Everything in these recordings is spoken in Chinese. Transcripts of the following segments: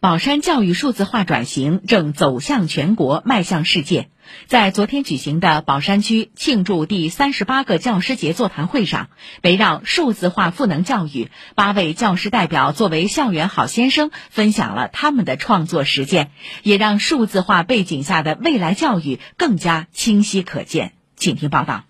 宝山教育数字化转型正走向全国，迈向世界。在昨天举行的宝山区庆祝第三十八个教师节座谈会上，围绕数字化赋能教育，八位教师代表作为校园好先生，分享了他们的创作实践，也让数字化背景下的未来教育更加清晰可见。请听报道。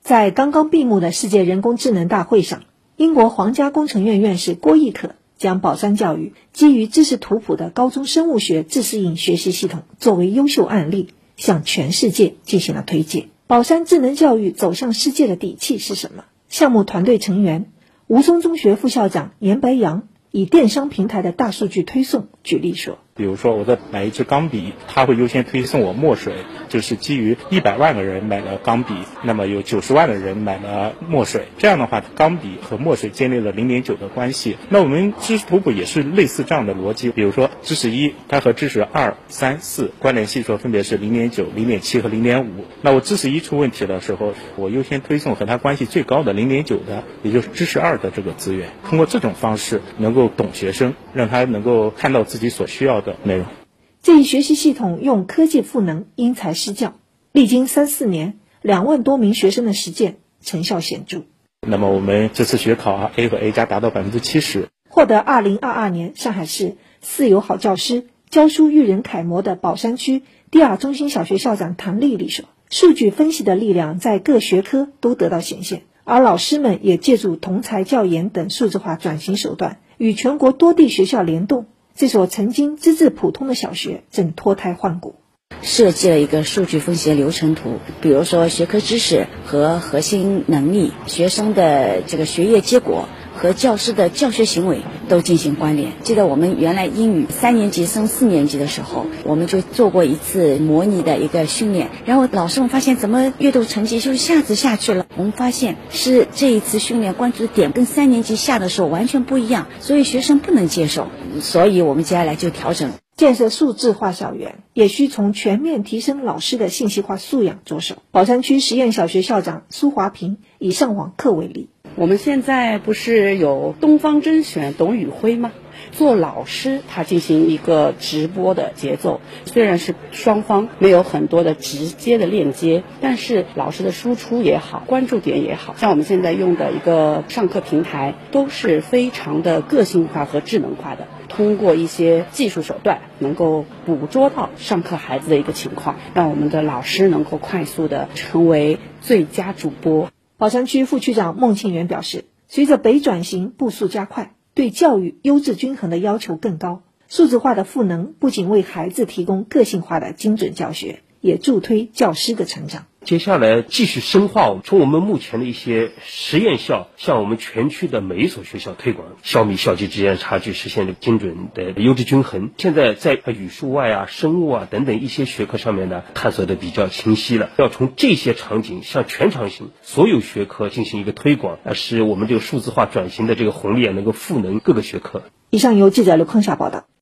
在刚刚闭幕的世界人工智能大会上，英国皇家工程院院士郭毅可。将宝山教育基于知识图谱的高中生物学自适应学习系统作为优秀案例，向全世界进行了推介。宝山智能教育走向世界的底气是什么？项目团队成员吴淞中学副校长严白杨以电商平台的大数据推送举例说。比如说，我在买一支钢笔，他会优先推送我墨水，就是基于一百万个人买了钢笔，那么有九十万的人买了墨水，这样的话，钢笔和墨水建立了零点九的关系。那我们知识图谱也是类似这样的逻辑，比如说知识一，它和知识二、三、四关联系数分别是零点九、零点七和零点五。那我知识一出问题的时候，我优先推送和它关系最高的零点九的，也就是知识二的这个资源。通过这种方式，能够懂学生，让他能够看到自己所需要的的。内容，这一学习系统用科技赋能，因材施教，历经三四年，两万多名学生的实践成效显著。那么我们这次学考啊，A 和 A 加达到百分之七十。获得二零二二年上海市四有好教师教书育人楷模的宝山区第二中心小学校长唐丽丽说：“数据分析的力量在各学科都得到显现，而老师们也借助同才教研等数字化转型手段，与全国多地学校联动。”这所曾经资质普通的小学正脱胎换骨，设计了一个数据分析流程图，比如说学科知识和核心能力、学生的这个学业结果。和教师的教学行为都进行关联。记得我们原来英语三年级升四年级的时候，我们就做过一次模拟的一个训练，然后老师们发现怎么阅读成绩就一下子下去了。我们发现是这一次训练关注的点跟三年级下的时候完全不一样，所以学生不能接受，所以我们接下来就调整。建设数字化校园，也需从全面提升老师的信息化素养着手。宝山区实验小学校长苏华平以上网课为例。我们现在不是有东方甄选董宇辉吗？做老师，他进行一个直播的节奏，虽然是双方没有很多的直接的链接，但是老师的输出也好，关注点也好，像我们现在用的一个上课平台，都是非常的个性化和智能化的，通过一些技术手段，能够捕捉到上课孩子的一个情况，让我们的老师能够快速的成为最佳主播。宝山区副区长孟庆元表示，随着北转型步速加快，对教育优质均衡的要求更高，数字化的赋能不仅为孩子提供个性化的精准教学，也助推教师的成长。接下来继续深化，从我们目前的一些实验校，向我们全区的每一所学校推广，消弭校际之间的差距，实现精准的优质均衡。现在在语数外啊、生物啊等等一些学科上面呢，探索的比较清晰了。要从这些场景向全场性所有学科进行一个推广，使我们这个数字化转型的这个红利啊，能够赋能各个学科。以上由记者刘坤霞报道。